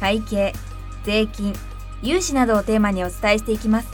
会計税金融資などをテーマにお伝えしていきます。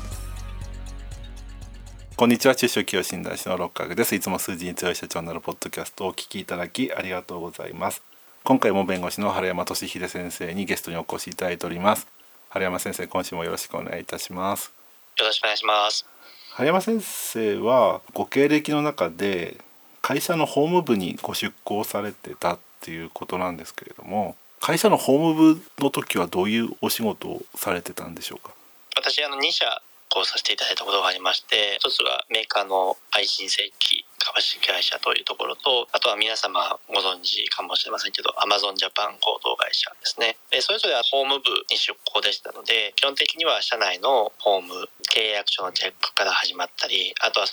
こんにちは。中小企業診断士の六角です。いつも数字に強い社長になるポッドキャストをお聞きいただきありがとうございます。今回も弁護士の春山俊秀先生にゲストにお越しいただいております。春山先生今週もよろしくお願いいたします。よろしくお願いします。春山先生はご経歴の中で会社の法務部にご出向されてたっていうことなんですけれども会社の法務部の時はどういうお仕事をされてたんでしょうか？私あの2社こうさせていただいたことがありまして一つがメーカーの配信正規株式会社というところとあとは皆様ご存知かもしれませんけどアマゾンジャパン合同会社ですねでそれぞれは法務部に出向でしたので基本的には社内の法務契約書のチェックから始まったりあとは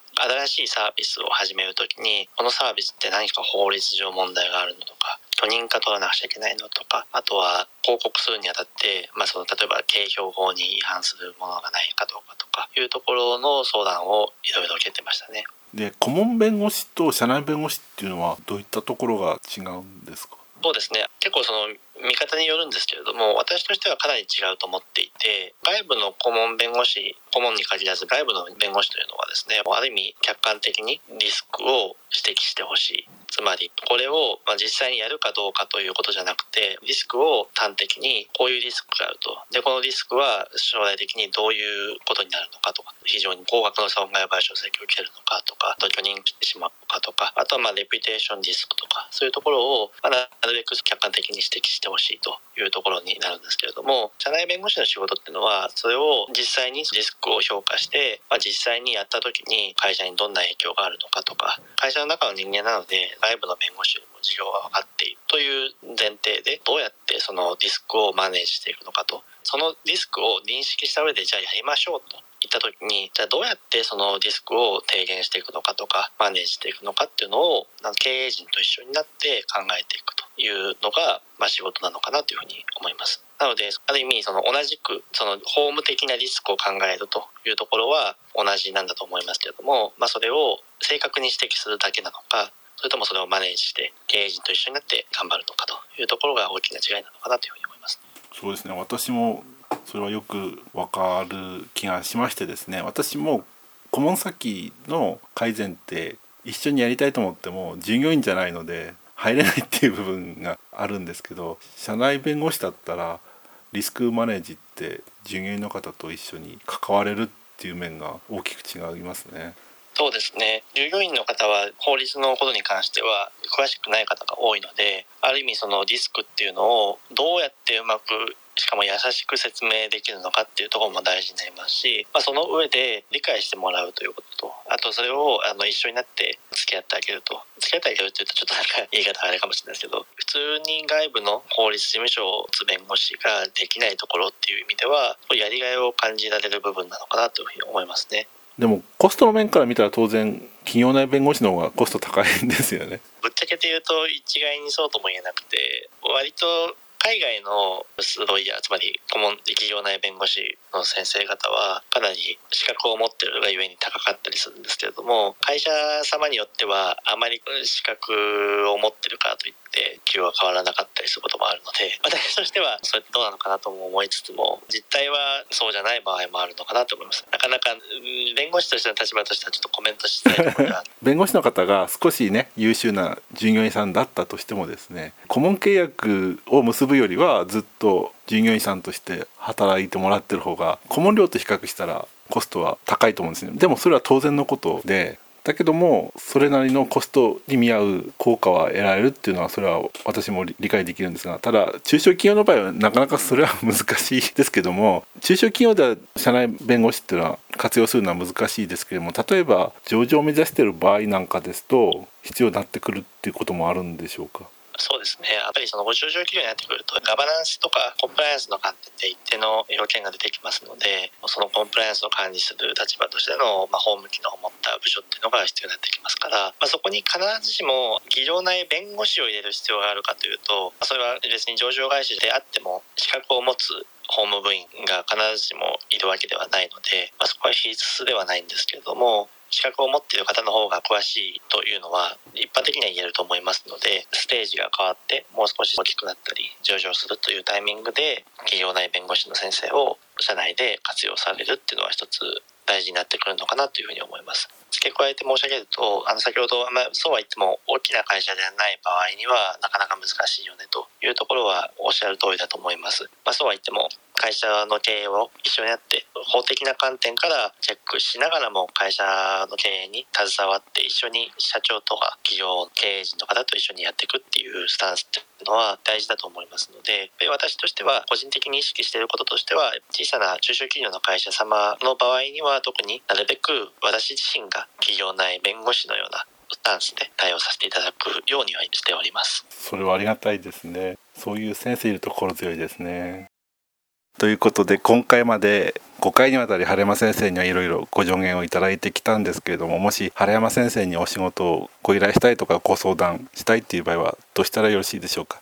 新しいサービスを始める時にこのサービスって何か法律上問題があるのとか許認可取らなくちゃいけないのとかあとは報告するにあたって、まあ、その例えば景標法に違反するものがないかどうかとかいうところの相談をいろいろ受けてましたね。で顧問弁護士と社内弁護士っていうのはどういったところが違うんですか？そうですね。結構その見方によるんですけれども私としてはかなり違うと思っていて外部の顧問弁護士顧問に限らず外部の弁護士というのはですねある意味客観的にリスクを指摘してほしい。つまりこれを実際にやるかどうかということじゃなくてリスクを端的にこういうリスクがあると。でこのリスクは将来的にどういうことになるのかとか非常に高額の損害賠償請求を受けるのかとか特許認してしまうのかとかあとはまあレピュテーションリスクとかそういうところをなるべく客観的に指摘しててほしいというところになるんですけれども社内弁護士の仕事っていうのはそれを実際にリスクを評価して、まあ、実際にやった時に会社にどんな影響があるのかとか会社の中の人間なので外部の弁護士よりも事業が分かっているという前提でどうやってそのリスクをマネージしていくのかと。そのリスクを認識した上でじゃあやりましょうといった時にじゃあどうやってそのリスクを低減していくのかとかマネージしていくのかっていうのを経営陣と一緒になって考えていくというのが、まあ、仕事なのかなというふうに思います。なのである意味その同じくその法務的なリスクを考えるというところは同じなんだと思いますけれども、まあ、それを正確に指摘するだけなのかそれともそれをマネージして経営陣と一緒になって頑張るのかというところが大きな違いなのかなというふうに思います。そうですね私もそれはよくわかる気がしましてですね私も顧問先の改善って一緒にやりたいと思っても従業員じゃないので入れないっていう部分があるんですけど社内弁護士だったらリスクマネージって従業員の方と一緒に関われるっていう面が大きく違いますね。そうですね従業員の方は法律のことに関しては詳しくない方が多いのである意味そのリスクっていうのをどうやってうまくしかも優しく説明できるのかっていうところも大事になりますし、まあ、その上で理解してもらうということとあとそれをあの一緒になって付き合ってあげると付き合ってあげるって言うとちょっとなんか言い方あれかもしれないですけど普通に外部の法律事務所を持つ弁護士ができないところっていう意味ではやりがいを感じられる部分なのかなというふうに思いますね。でもコストの面から見たら当然企業内弁護士の方がコスト高いんですよね。ぶっちゃけて言うと一概にそうとも言えなくて割と海外のロイヤーつまり顧問企業内弁護士の先生方はかなり資格を持ってるがゆえに高かったりするんですけれども会社様によってはあまり資格を持ってるからといって給与が変わらなかったりすることもあるので私としてはそれってどうなのかなとも思いつつも実態はそうじゃない場合もあるのかなと思います。なかなか弁護士としての立場としてはちょっとコメントしたいところが弁護士の方が少しね優秀な従業員さんだったとしてもですね顧問契約を結ぶよりはずっと従業員さんとして働いてもらってる方が顧問料と比較したらコストは高いと思うんですね。でもそれは当然のことでだけどもそれなりのコストに見合う効果は得られるっていうのはそれは私も理解できるんですがただ中小企業の場合はなかなかそれは難しいですけども中小企業では社内弁護士っていうのは活用するのは難しいですけども例えば上場を目指してる場合なんかですと必要になってくるっていうこともあるんでしょうか？そうですね。やっぱりそのご上場企業になってくると、ガバナンスとかコンプライアンスの観点で一定の要件が出てきますので、そのコンプライアンスを管理する立場としての、まあ、法務機能を持った部署っていうのが必要になってきますから、まあ、そこに必ずしも企業内弁護士を入れる必要があるかというと、それは別に上場会社であっても資格を持つ法務部員が必ずしもいるわけではないので、まあ、そこは必須ではないんですけれども資格を持っている方の方が詳しいというのは一般的には言えると思いますのでステージが変わってもう少し大きくなったり上場するというタイミングで企業内弁護士の先生を社内で活用されるっていうのは一つ大事になってくるのかなというふうに思います。付け加えて申し上げると、あの先ほど、まあ、そうは言っても大きな会社ではない場合にはなかなか難しいよねというところはおっしゃる通りだと思います。まあ、そうは言っても会社の経営を一緒にやって法的な観点からチェックしながらも会社の経営に携わって一緒に社長とか企業経営陣の方と一緒にやっていくっていうスタンスってのは大事だと思いますので私としては個人的に意識していることとしては小さな中小企業の会社様の場合には特になるべく私自身が企業内弁護士のようなスタンスで対応させていただくようにはしております。それはありがたいですね。そういう先生いると心強いですね。ということで今回まで5回にわたり晴山先生にはいろいろご助言をいただいてきたんですけれどももし晴山先生にお仕事をご依頼したいとかご相談したいっていう場合はどうしたらよろしいでしょうか？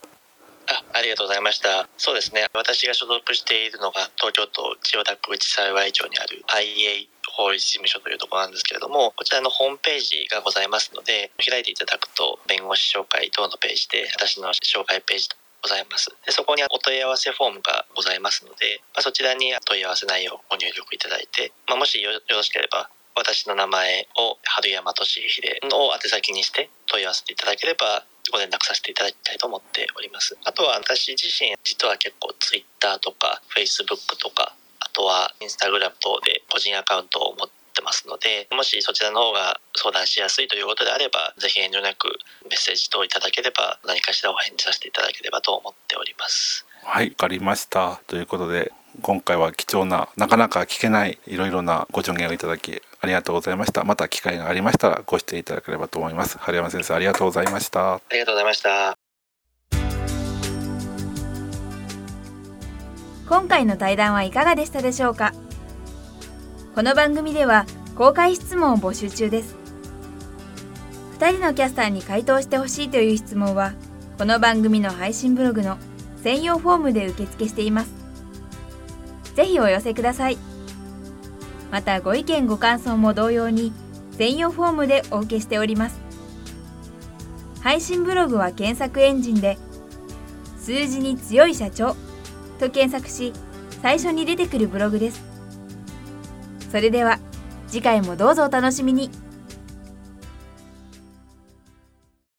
あありがとうございました。そうですね。私が所属しているのが東京都千代田区内幸町にある IA 法律事務所というところなんですけれども、こちらのホームページがございますので、開いていただくと弁護士紹介等のページで私の紹介ページございます。でそこにお問い合わせフォームがございますので、まあ、そちらに問い合わせ内容をご入力いただいて、まあ、もしよろしければ私の名前を春山俊秀を宛先にして問い合わせていただければご連絡させていただきたいと思っております。あとは私自身、実は結構 Twitter とか Facebook とか、あとは Instagram 等で個人アカウントを持ってますので、もしそちらの方が相談しやすいということであれば、ぜひ遠慮なくメッセージ等いただければ、何かしらお返事させていただければと思っております。はい、わかりました。ということで、今回は貴重な、なかなか聞けないいろいろなご助言をいただきありがとうございました。また機会がありましたらご出演いただければと思います。春山先生ありがとうございました。ありがとうございました。今回の対談はいかがでしたでしょうか？この番組では公開質問を募集中です。2人のキャスターに回答してほしいという質問はこの番組の配信ブログの専用フォームで受付しています。ぜひお寄せください。またご意見ご感想も同様に専用フォームでお受けしております配信ブログは検索エンジンで数字に強い社長と検索し最初に出てくるブログですそれでは次回もどうぞお楽しみに。